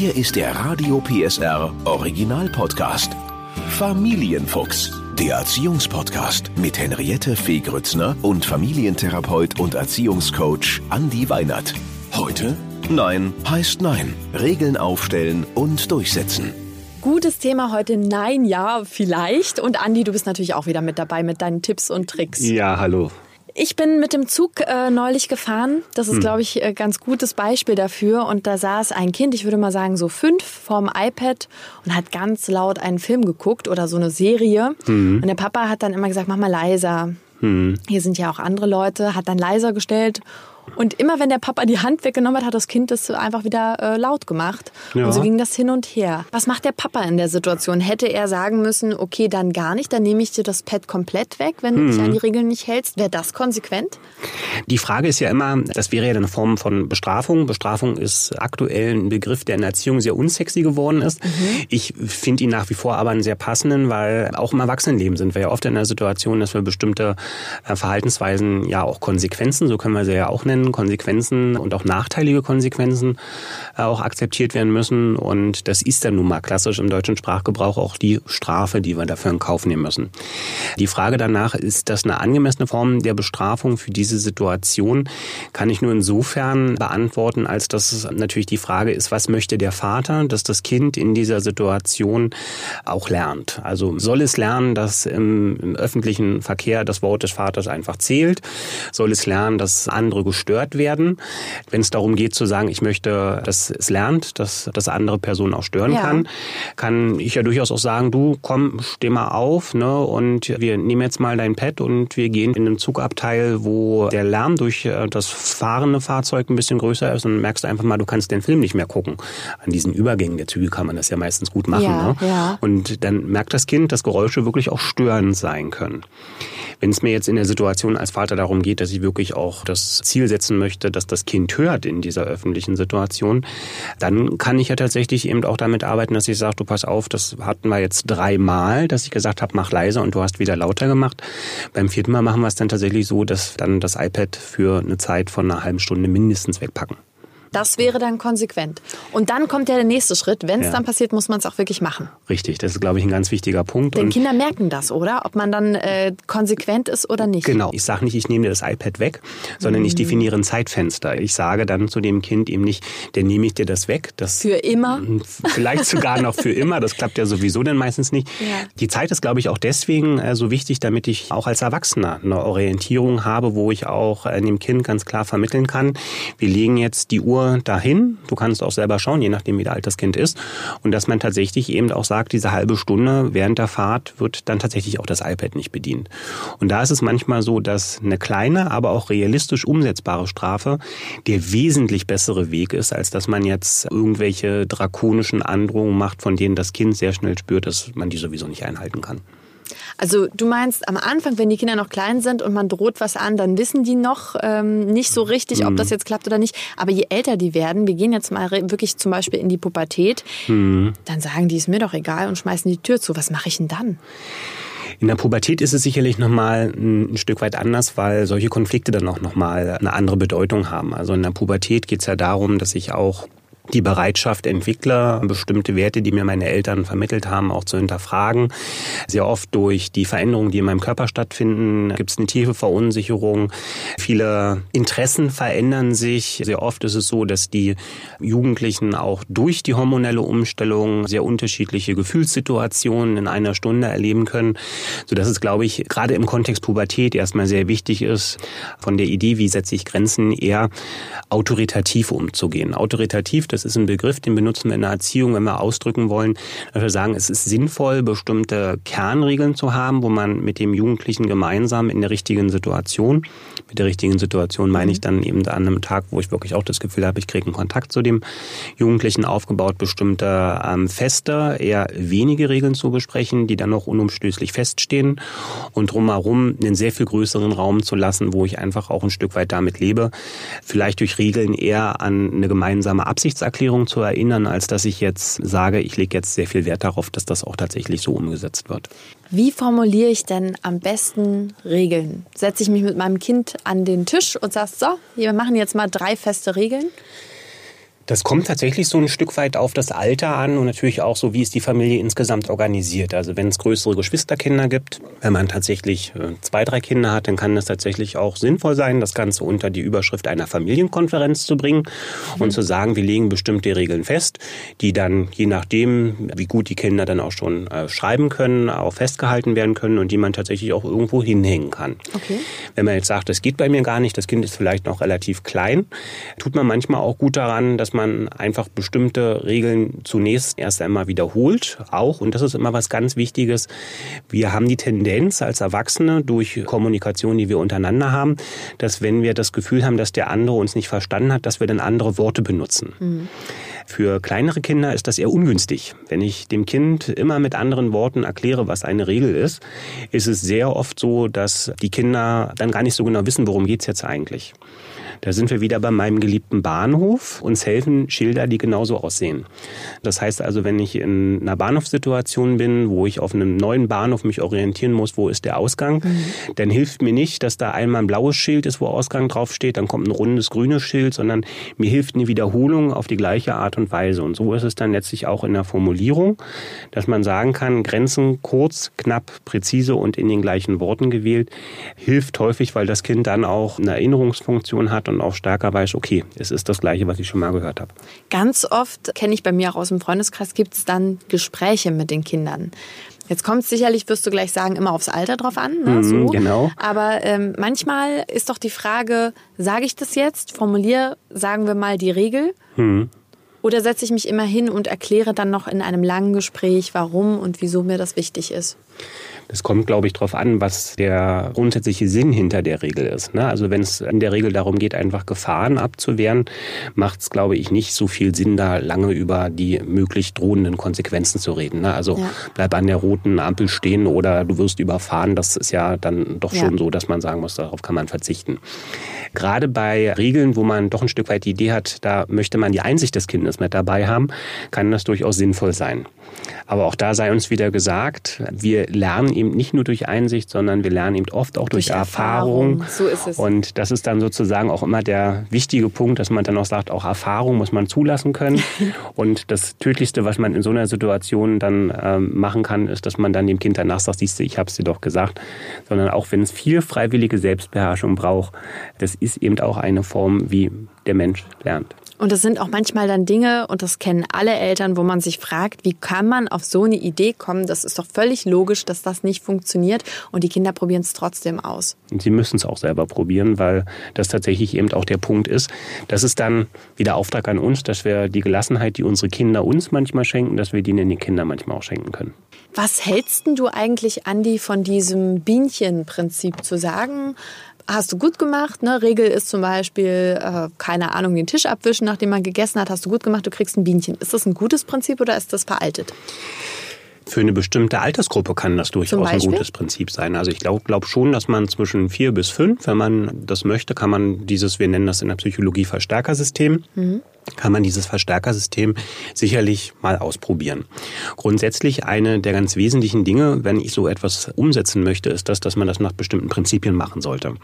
Hier ist der Radio PSR Original Podcast. Familienfuchs, der Erziehungspodcast mit Henriette Fee Grützner und Familientherapeut und Erziehungscoach Andi Weinert. Heute Nein heißt Nein. Regeln aufstellen und durchsetzen. Gutes Thema heute, nein, ja, vielleicht. Und Andi, du bist natürlich auch wieder mit dabei mit deinen Tipps und Tricks. Ja, hallo. Ich bin mit dem Zug äh, neulich gefahren. Das ist, hm. glaube ich, ein ganz gutes Beispiel dafür. Und da saß ein Kind, ich würde mal sagen so fünf, vorm iPad und hat ganz laut einen Film geguckt oder so eine Serie. Hm. Und der Papa hat dann immer gesagt, mach mal leiser. Hm. Hier sind ja auch andere Leute, hat dann leiser gestellt und immer wenn der Papa die Hand weggenommen hat, hat das Kind das einfach wieder äh, laut gemacht. Ja. Und so ging das hin und her. Was macht der Papa in der Situation? Hätte er sagen müssen, okay, dann gar nicht, dann nehme ich dir das Pad komplett weg, wenn hm. du dich an die Regeln nicht hältst? Wäre das konsequent? Die Frage ist ja immer, das wäre ja eine Form von Bestrafung. Bestrafung ist aktuell ein Begriff, der in der Erziehung sehr unsexy geworden ist. Mhm. Ich finde ihn nach wie vor aber einen sehr passenden, weil auch im Erwachsenenleben sind wir ja oft in der Situation, dass wir bestimmte äh, Verhaltensweisen ja auch Konsequenzen, so können wir sie ja auch nennen, können, Konsequenzen und auch nachteilige Konsequenzen äh, auch akzeptiert werden müssen. Und das ist dann nun mal klassisch im deutschen Sprachgebrauch auch die Strafe, die wir dafür in Kauf nehmen müssen. Die Frage danach, ist das eine angemessene Form der Bestrafung für diese Situation, kann ich nur insofern beantworten, als dass natürlich die Frage ist, was möchte der Vater, dass das Kind in dieser Situation auch lernt. Also soll es lernen, dass im, im öffentlichen Verkehr das Wort des Vaters einfach zählt? Soll es lernen, dass andere gestört werden. Wenn es darum geht zu sagen, ich möchte, dass es lernt, dass das andere Personen auch stören ja. kann, kann ich ja durchaus auch sagen, du komm, steh mal auf, ne, und wir nehmen jetzt mal dein Pad und wir gehen in einen Zugabteil, wo der Lärm durch äh, das fahrende Fahrzeug ein bisschen größer ist und merkst einfach mal, du kannst den Film nicht mehr gucken. An diesen Übergängen der Züge kann man das ja meistens gut machen. Ja, ne? ja. Und dann merkt das Kind, dass Geräusche wirklich auch störend sein können. Wenn es mir jetzt in der Situation als Vater darum geht, dass ich wirklich auch das Ziel setzen möchte, dass das Kind hört in dieser öffentlichen Situation, dann kann ich ja tatsächlich eben auch damit arbeiten, dass ich sage, du pass auf, das hatten wir jetzt dreimal, dass ich gesagt habe, mach leiser und du hast wieder lauter gemacht. Beim vierten Mal machen wir es dann tatsächlich so, dass dann das iPad für eine Zeit von einer halben Stunde mindestens wegpacken. Das wäre dann konsequent. Und dann kommt ja der nächste Schritt. Wenn es ja. dann passiert, muss man es auch wirklich machen. Richtig, das ist, glaube ich, ein ganz wichtiger Punkt. Denn Und Kinder merken das, oder? Ob man dann äh, konsequent ist oder nicht. Genau. Ich sage nicht, ich nehme dir das iPad weg, sondern mhm. ich definiere ein Zeitfenster. Ich sage dann zu dem Kind eben nicht, dann nehme ich dir das weg. Das, für immer? Vielleicht sogar noch für immer. Das klappt ja sowieso dann meistens nicht. Ja. Die Zeit ist, glaube ich, auch deswegen äh, so wichtig, damit ich auch als Erwachsener eine Orientierung habe, wo ich auch äh, dem Kind ganz klar vermitteln kann, wir legen jetzt die Uhr Uhr dahin. Du kannst auch selber schauen, je nachdem, wie alt das Kind ist. Und dass man tatsächlich eben auch sagt, diese halbe Stunde während der Fahrt wird dann tatsächlich auch das iPad nicht bedient. Und da ist es manchmal so, dass eine kleine, aber auch realistisch umsetzbare Strafe der wesentlich bessere Weg ist, als dass man jetzt irgendwelche drakonischen Androhungen macht, von denen das Kind sehr schnell spürt, dass man die sowieso nicht einhalten kann. Also du meinst am Anfang, wenn die Kinder noch klein sind und man droht was an, dann wissen die noch ähm, nicht so richtig, ob mhm. das jetzt klappt oder nicht. Aber je älter die werden, wir gehen jetzt mal wirklich zum Beispiel in die Pubertät, mhm. dann sagen die, ist mir doch egal und schmeißen die Tür zu. Was mache ich denn dann? In der Pubertät ist es sicherlich nochmal ein Stück weit anders, weil solche Konflikte dann auch nochmal eine andere Bedeutung haben. Also in der Pubertät geht es ja darum, dass ich auch die Bereitschaft, Entwickler bestimmte Werte, die mir meine Eltern vermittelt haben, auch zu hinterfragen. Sehr oft durch die Veränderungen, die in meinem Körper stattfinden, gibt es eine tiefe Verunsicherung. Viele Interessen verändern sich. Sehr oft ist es so, dass die Jugendlichen auch durch die hormonelle Umstellung sehr unterschiedliche Gefühlssituationen in einer Stunde erleben können, sodass es, glaube ich, gerade im Kontext Pubertät erstmal sehr wichtig ist, von der Idee, wie setze ich Grenzen, eher autoritativ umzugehen. Autoritativ, das ist ein Begriff, den benutzen wir in der Erziehung, wenn wir ausdrücken wollen, dass wir sagen, es ist sinnvoll, bestimmte Kernregeln zu haben, wo man mit dem Jugendlichen gemeinsam in der richtigen Situation, mit der richtigen Situation meine ich mhm. dann eben an einem Tag, wo ich wirklich auch das Gefühl habe, ich kriege einen Kontakt zu dem Jugendlichen aufgebaut, bestimmte ähm, Feste, eher wenige Regeln zu besprechen, die dann noch unumstößlich feststehen und drumherum einen sehr viel größeren Raum zu lassen, wo ich einfach auch ein Stück weit damit lebe, vielleicht durch Regeln eher an eine gemeinsame Absicht Absichtserklärung zu erinnern, als dass ich jetzt sage, ich lege jetzt sehr viel Wert darauf, dass das auch tatsächlich so umgesetzt wird. Wie formuliere ich denn am besten Regeln? Setze ich mich mit meinem Kind an den Tisch und sage, so, wir machen jetzt mal drei feste Regeln? Das kommt tatsächlich so ein Stück weit auf das Alter an und natürlich auch so, wie ist die Familie insgesamt organisiert. Also wenn es größere Geschwisterkinder gibt, wenn man tatsächlich äh, zwei, drei Kinder hat, dann kann es tatsächlich auch sinnvoll sein, das Ganze unter die Überschrift einer Familienkonferenz zu bringen mhm. und zu sagen, wir legen bestimmte Regeln fest, die dann je nachdem, wie gut die Kinder dann auch schon äh, schreiben können, auch festgehalten werden können und die man tatsächlich auch irgendwo hinhängen kann. Okay. Wenn man jetzt sagt, das geht bei mir gar nicht, das Kind ist vielleicht noch relativ klein, tut man manchmal auch gut daran, dass man man einfach bestimmte Regeln zunächst erst einmal wiederholt. Auch, und das ist immer was ganz Wichtiges, wir haben die Tendenz als Erwachsene durch Kommunikation, die wir untereinander haben, dass wenn wir das Gefühl haben, dass der andere uns nicht verstanden hat, dass wir dann andere Worte benutzen. Mhm. Für kleinere Kinder ist das eher ungünstig. Wenn ich dem Kind immer mit anderen Worten erkläre, was eine Regel ist, ist es sehr oft so, dass die Kinder dann gar nicht so genau wissen, worum geht es jetzt eigentlich. Da sind wir wieder bei meinem geliebten Bahnhof. Uns helfen Schilder, die genauso aussehen. Das heißt also, wenn ich in einer Bahnhofssituation bin, wo ich auf einem neuen Bahnhof mich orientieren muss, wo ist der Ausgang, mhm. dann hilft mir nicht, dass da einmal ein blaues Schild ist, wo Ausgang draufsteht, dann kommt ein rundes grünes Schild, sondern mir hilft eine Wiederholung auf die gleiche Art und Weise. Und so ist es dann letztlich auch in der Formulierung, dass man sagen kann, Grenzen kurz, knapp, präzise und in den gleichen Worten gewählt, hilft häufig, weil das Kind dann auch eine Erinnerungsfunktion hat und auch stärker weiß, okay, es ist das Gleiche, was ich schon mal gehört habe. Ganz oft, kenne ich bei mir auch aus dem Freundeskreis, gibt es dann Gespräche mit den Kindern. Jetzt kommt es sicherlich, wirst du gleich sagen, immer aufs Alter drauf an. Ne? Mhm, so. Genau. Aber ähm, manchmal ist doch die Frage, sage ich das jetzt, formuliere, sagen wir mal, die Regel? Mhm. Oder setze ich mich immer hin und erkläre dann noch in einem langen Gespräch, warum und wieso mir das wichtig ist? Es kommt, glaube ich, darauf an, was der grundsätzliche Sinn hinter der Regel ist. Ne? Also wenn es in der Regel darum geht, einfach Gefahren abzuwehren, macht es, glaube ich, nicht so viel Sinn, da lange über die möglich drohenden Konsequenzen zu reden. Ne? Also ja. bleib an der roten Ampel stehen oder du wirst überfahren. Das ist ja dann doch schon ja. so, dass man sagen muss, darauf kann man verzichten. Gerade bei Regeln, wo man doch ein Stück weit die Idee hat, da möchte man die Einsicht des Kindes mit dabei haben, kann das durchaus sinnvoll sein. Aber auch da sei uns wieder gesagt, wir lernen eben nicht nur durch Einsicht, sondern wir lernen eben oft auch durch, durch Erfahrung. Erfahrung. So ist es. Und das ist dann sozusagen auch immer der wichtige Punkt, dass man dann auch sagt, auch Erfahrung muss man zulassen können. und das Tödlichste, was man in so einer Situation dann ähm, machen kann, ist, dass man dann dem Kind danach sagt, siehst du, ich habe es dir doch gesagt. Sondern auch wenn es viel freiwillige Selbstbeherrschung braucht, das ist eben auch eine Form, wie der Mensch lernt. Und das sind auch manchmal dann Dinge, und das kennen alle Eltern, wo man sich fragt, wie kann man auf so eine Idee kommen? Das ist doch völlig logisch, dass das nicht funktioniert. Und die Kinder probieren es trotzdem aus. Und sie müssen es auch selber probieren, weil das tatsächlich eben auch der Punkt ist. Das ist dann wieder Auftrag an uns, dass wir die Gelassenheit, die unsere Kinder uns manchmal schenken, dass wir die den Kindern manchmal auch schenken können. Was hältst du eigentlich, Andi, von diesem Bienchenprinzip zu sagen, hast du gut gemacht. Ne? Regel ist zum Beispiel, äh, keine Ahnung, den Tisch abwischen, nachdem man gegessen hat, hast du gut gemacht, du kriegst ein Bienchen. Ist das ein gutes Prinzip oder ist das veraltet? Für eine bestimmte Altersgruppe kann das durchaus ein gutes Prinzip sein. Also ich glaube glaub schon, dass man zwischen vier bis fünf, wenn man das möchte, kann man dieses, wir nennen das in der Psychologie Verstärkersystem, mhm kann man dieses Verstärkersystem sicherlich mal ausprobieren. Grundsätzlich eine der ganz wesentlichen Dinge, wenn ich so etwas umsetzen möchte, ist das, dass man das nach bestimmten Prinzipien machen sollte.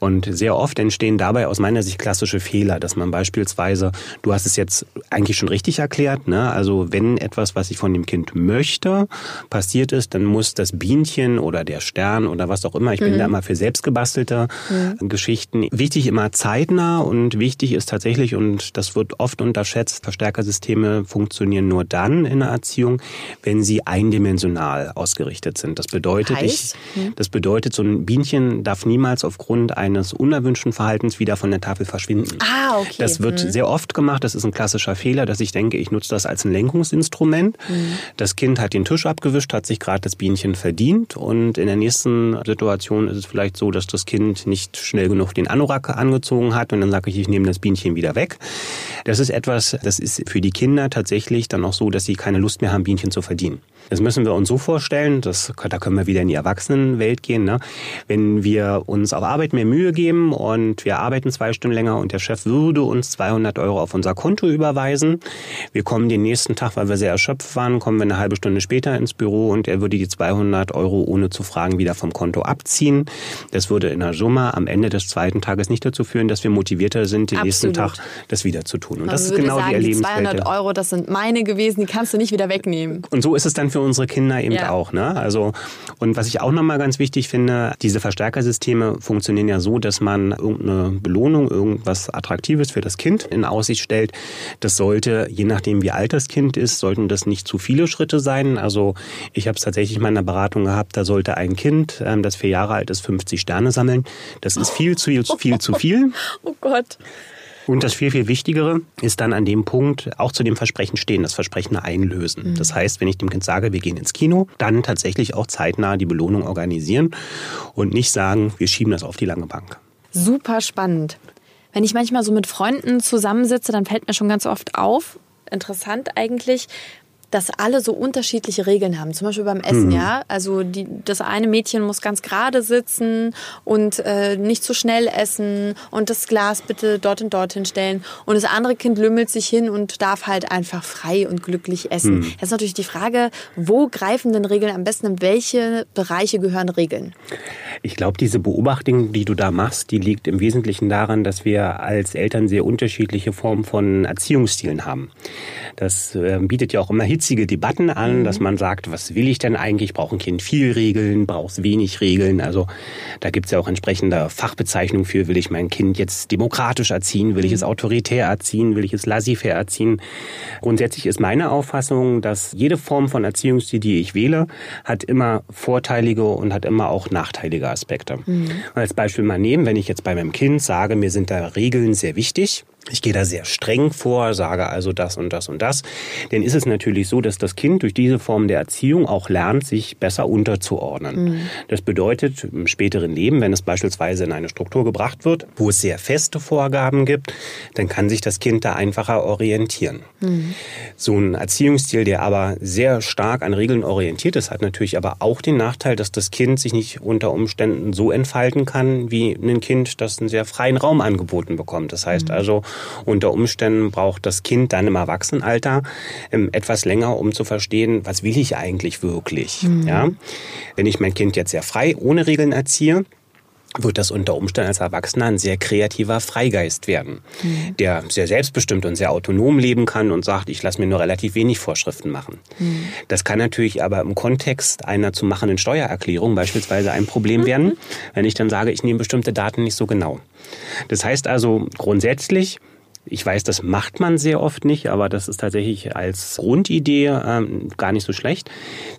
Und sehr oft entstehen dabei aus meiner Sicht klassische Fehler, dass man beispielsweise, du hast es jetzt eigentlich schon richtig erklärt, ne? also wenn etwas, was ich von dem Kind möchte, passiert ist, dann muss das Bienchen oder der Stern oder was auch immer, ich mhm. bin da immer für selbstgebastelte mhm. Geschichten, wichtig immer zeitnah und wichtig ist tatsächlich, und das wird oft unterschätzt. Verstärkersysteme funktionieren nur dann in der Erziehung, wenn sie eindimensional ausgerichtet sind. Das bedeutet, ich, hm. das bedeutet, so ein Bienchen darf niemals aufgrund eines unerwünschten Verhaltens wieder von der Tafel verschwinden. Ah, okay. Das wird hm. sehr oft gemacht. Das ist ein klassischer Fehler, dass ich denke, ich nutze das als ein Lenkungsinstrument. Hm. Das Kind hat den Tisch abgewischt, hat sich gerade das Bienchen verdient und in der nächsten Situation ist es vielleicht so, dass das Kind nicht schnell genug den Anorak angezogen hat und dann sage ich, ich nehme das Bienchen wieder weg. Das ist etwas, das ist für die Kinder tatsächlich dann auch so, dass sie keine Lust mehr haben, Bienchen zu verdienen. Das müssen wir uns so vorstellen, das, da können wir wieder in die Erwachsenenwelt gehen. Ne? Wenn wir uns auf Arbeit mehr Mühe geben und wir arbeiten zwei Stunden länger und der Chef würde uns 200 Euro auf unser Konto überweisen, wir kommen den nächsten Tag, weil wir sehr erschöpft waren, kommen wir eine halbe Stunde später ins Büro und er würde die 200 Euro ohne zu fragen wieder vom Konto abziehen. Das würde in der Summe am Ende des zweiten Tages nicht dazu führen, dass wir motivierter sind, den Absolut. nächsten Tag das wieder zu tun. Und Man das ist genau sagen, die die Erlebenswelt. 200 Euro, das sind meine gewesen, die kannst du nicht wieder wegnehmen. Und so ist es dann für unsere Kinder eben Ja. auch. Ne? Also, und was ich auch nochmal ganz wichtig finde, diese Verstärkersysteme funktionieren ja so, dass man irgendeine Belohnung, irgendwas Attraktives für das Kind in Aussicht stellt. Das sollte, je nachdem wie alt das Kind ist, sollten das nicht zu viele Schritte sein. Also ich habe es tatsächlich mal in einer Beratung gehabt, da sollte ein Kind, ähm, das vier Jahre alt ist, 50 Sterne sammeln. Das ist viel zu viel zu viel. Oh Gott. Und das viel, viel Wichtigere ist dann an dem Punkt auch zu dem Versprechen stehen, das Versprechen einlösen. Das heißt, wenn ich dem Kind sage, wir gehen ins Kino, dann tatsächlich auch zeitnah die Belohnung organisieren und nicht sagen, wir schieben das auf die lange Bank. Super spannend. Wenn ich manchmal so mit Freunden zusammensitze, dann fällt mir schon ganz oft auf, interessant eigentlich, dass alle so unterschiedliche Regeln haben. Zum Beispiel beim Essen, ja. Also die, das eine Mädchen muss ganz gerade sitzen und äh, nicht zu schnell essen und das Glas bitte dort und dorthin stellen. Und das andere Kind lümmelt sich hin und darf halt einfach frei und glücklich essen. Jetzt ist natürlich die Frage, wo greifen denn Regeln am besten? In welche Bereiche gehören Regeln? Ich glaube, diese Beobachtung, die du da machst, die liegt im Wesentlichen daran, dass wir als Eltern sehr unterschiedliche Formen von Erziehungsstilen haben. Das äh, bietet ja auch immer hitzige Debatten an, dass man sagt, was will ich denn eigentlich? Braucht ein Kind viel Regeln? Braucht es wenig Regeln? Also da gibt es ja auch entsprechende Fachbezeichnungen für, will ich mein Kind jetzt demokratisch erziehen? Will ich es autoritär erziehen? Will ich es laissez-faire erziehen? Grundsätzlich ist meine Auffassung, dass jede Form von Erziehungsstil, die ich wähle, hat immer vorteilige und hat immer auch nachteilige Aspekte. Und als Beispiel mal nehmen, wenn ich jetzt bei meinem Kind sage, mir sind da Regeln sehr wichtig, ich gehe da sehr streng vor, sage also das und das und das. Dann ist es natürlich so, dass das Kind durch diese Form der Erziehung auch lernt, sich besser unterzuordnen. Das bedeutet, im späteren Leben, wenn es beispielsweise in eine Struktur gebracht wird, wo es sehr feste Vorgaben gibt, dann kann sich das Kind da einfacher orientieren. So ein Erziehungsstil, der aber sehr stark an Regeln orientiert ist, hat natürlich aber auch den Nachteil, dass das Kind sich nicht unter Umständen so entfalten kann, wie ein Kind, das einen sehr freien Raum angeboten bekommt. Das heißt also, unter Umständen braucht das Kind dann im Erwachsenenalter ähm, etwas länger, um zu verstehen, was will ich eigentlich wirklich. Ja? Wenn ich mein Kind jetzt sehr frei, ohne Regeln erziehe, wird das unter Umständen als Erwachsener ein sehr kreativer Freigeist werden, der sehr selbstbestimmt und sehr autonom leben kann und sagt, ich lasse mir nur relativ wenig Vorschriften machen. Das kann natürlich aber im Kontext einer zu machenden Steuererklärung beispielsweise ein Problem werden, wenn ich dann sage, ich nehme bestimmte Daten nicht so genau. Das heißt also grundsätzlich, ich weiß, das macht man sehr oft nicht, aber das ist tatsächlich als Grundidee ähm, gar nicht so schlecht.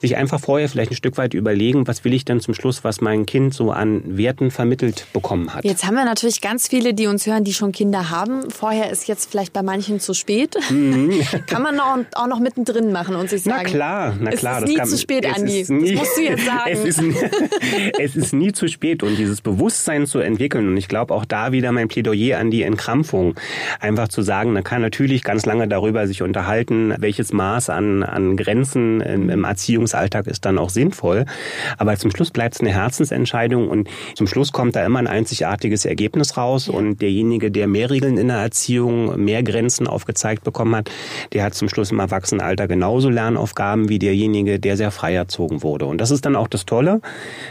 Sich einfach vorher vielleicht ein Stück weit überlegen, was will ich denn zum Schluss, was mein Kind so an Werten vermittelt bekommen hat. Jetzt haben wir natürlich ganz viele, die uns hören, die schon Kinder haben. Vorher ist jetzt vielleicht bei manchen zu spät. kann man noch, auch noch mittendrin machen und sich Na sagen. klar, na es klar. ist nie kann- zu spät, es Andi. das musst du jetzt sagen. Es ist, nie- es ist nie zu spät und dieses Bewusstsein zu entwickeln und ich glaube auch da wieder mein Plädoyer an die Entkrampfung. Einfach zu sagen, man kann natürlich ganz lange darüber sich unterhalten, welches Maß an, an Grenzen im, im Erziehungsalltag ist dann auch sinnvoll. Aber zum Schluss bleibt es eine Herzensentscheidung und zum Schluss kommt da immer ein einzigartiges Ergebnis raus und derjenige, der mehr Regeln in der Erziehung, mehr Grenzen aufgezeigt bekommen hat, der hat zum Schluss im Erwachsenenalter genauso Lernaufgaben wie derjenige, der sehr frei erzogen wurde. Und das ist dann auch das Tolle.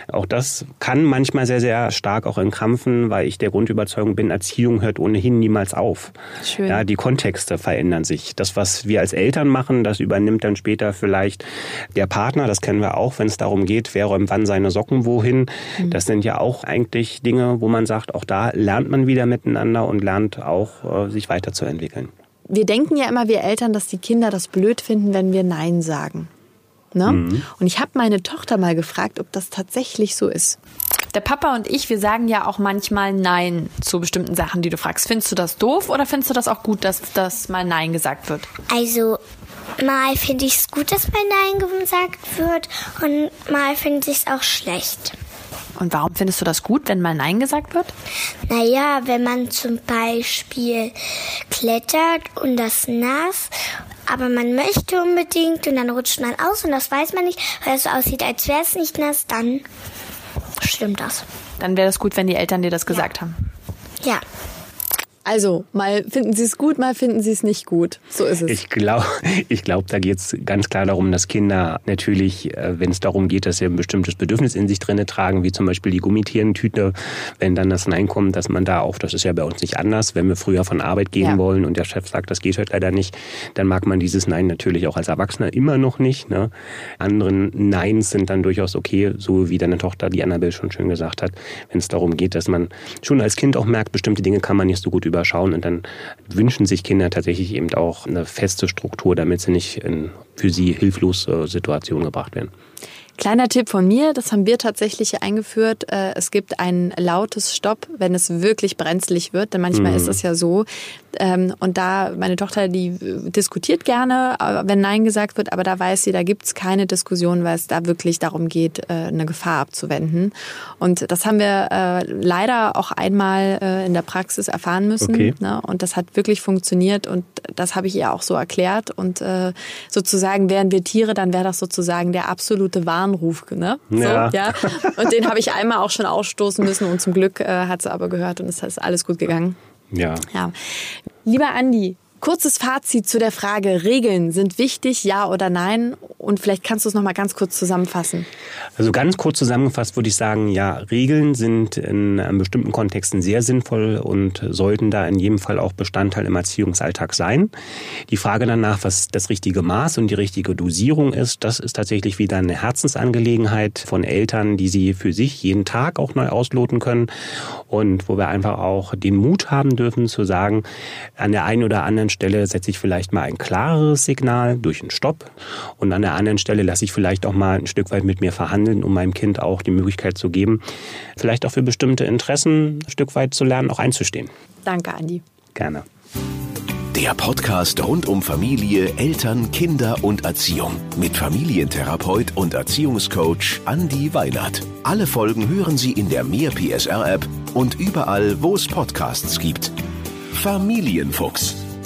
Auch das kann manchmal sehr, sehr stark auch entkrampfen, weil ich der Grundüberzeugung bin, Erziehung hört ohnehin niemals auf. Schön. Ja, die Kontexte verändern sich. Das, was wir als Eltern machen, das übernimmt dann später vielleicht der Partner. Das kennen wir auch, wenn es darum geht, wer räumt wann seine Socken wohin. Das sind ja auch eigentlich Dinge, wo man sagt, auch da lernt man wieder miteinander und lernt auch, äh, sich weiterzuentwickeln. wir denken ja immer, wir Eltern, dass die Kinder das blöd finden, wenn wir Nein sagen. Ne? Und ich habe meine Tochter mal gefragt, ob das tatsächlich so ist. Der Papa und ich, wir sagen ja auch manchmal Nein zu bestimmten Sachen, die du fragst. Findest du das doof oder findest du das auch gut, dass das mal Nein gesagt wird? Also mal finde ich es gut, dass mein Nein gesagt wird und mal finde ich es auch schlecht. Und warum findest du das gut, wenn mal Nein gesagt wird? Naja, wenn man zum Beispiel klettert und das nass, aber man möchte unbedingt und dann rutscht man aus und das weiß man nicht, weil es so aussieht, als wäre es nicht nass, dann stimmt das. Dann wäre das gut, wenn die Eltern dir das gesagt haben. Ja. Also, mal finden Sie es gut, mal finden Sie es nicht gut. So ist es. Ich glaube, ich glaub, da geht es ganz klar darum, dass Kinder natürlich, äh, wenn es darum geht, dass sie ein bestimmtes Bedürfnis in sich drinne tragen, wie zum Beispiel die Gummitierentüte, wenn dann das Nein kommt, dass man da auch, das ist ja bei uns nicht anders, wenn wir früher von Arbeit gehen ja. wollen und der Chef sagt, das geht heute leider nicht, dann mag man dieses Nein natürlich auch als Erwachsener immer noch nicht. Ne? Anderen Neins sind dann durchaus okay, so wie deine Tochter, die Annabelle schon schön gesagt hat, wenn es darum geht, dass man schon als Kind auch merkt, bestimmte Dinge kann man nicht so gut über überschauen und dann wünschen sich Kinder tatsächlich eben auch eine feste Struktur, damit sie nicht in für sie hilflose Situationen gebracht werden. Kleiner Tipp von mir, das haben wir tatsächlich eingeführt. Äh, es gibt ein lautes Stopp, wenn es wirklich brenzlig wird. Denn manchmal mhm. ist es ja so. Ähm, und da, meine Tochter, die diskutiert gerne, wenn Nein gesagt wird, aber da weiß sie, da gibt's keine Diskussion, weil es da wirklich darum geht, äh, eine Gefahr abzuwenden. Und das haben wir äh, leider auch einmal in der Praxis erfahren müssen. Okay. Ne? Und das hat wirklich funktioniert und das habe ich ihr auch so erklärt. Und sozusagen wären wir Tiere, dann wäre das sozusagen der absolute Warn Warnruf, ne? So, ja. ja. Und den habe ich einmal auch schon ausstoßen müssen und zum Glück äh, hat sie aber gehört und es ist alles gut gegangen. Ja. ja. Lieber Andi, Kurzes Fazit zu der Frage, Regeln sind wichtig, ja oder nein? Und vielleicht kannst du es noch mal ganz kurz zusammenfassen. Also ganz kurz zusammengefasst würde ich sagen, ja, Regeln sind in bestimmten Kontexten sehr sinnvoll und sollten da in jedem Fall auch Bestandteil im Erziehungsalltag sein. Die Frage danach, was das richtige Maß und die richtige Dosierung ist, das ist tatsächlich wieder eine Herzensangelegenheit von Eltern, die sie für sich jeden Tag auch neu ausloten können und wo wir einfach auch den Mut haben dürfen zu sagen, an der einen oder anderen Stelle setze ich vielleicht mal ein klareres Signal durch einen Stopp und an der anderen Stelle lasse ich vielleicht auch mal ein Stück weit mit mir verhandeln, um meinem Kind auch die Möglichkeit zu geben, vielleicht auch für bestimmte Interessen ein Stück weit zu lernen, auch einzustehen. Danke, Andi. Gerne. Der Podcast rund um Familie, Eltern, Kinder und Erziehung mit Familientherapeut und Erziehungscoach Andi Weinert. Alle Folgen hören Sie in der Mehr PSR App und überall, wo es Podcasts gibt. Familienfuchs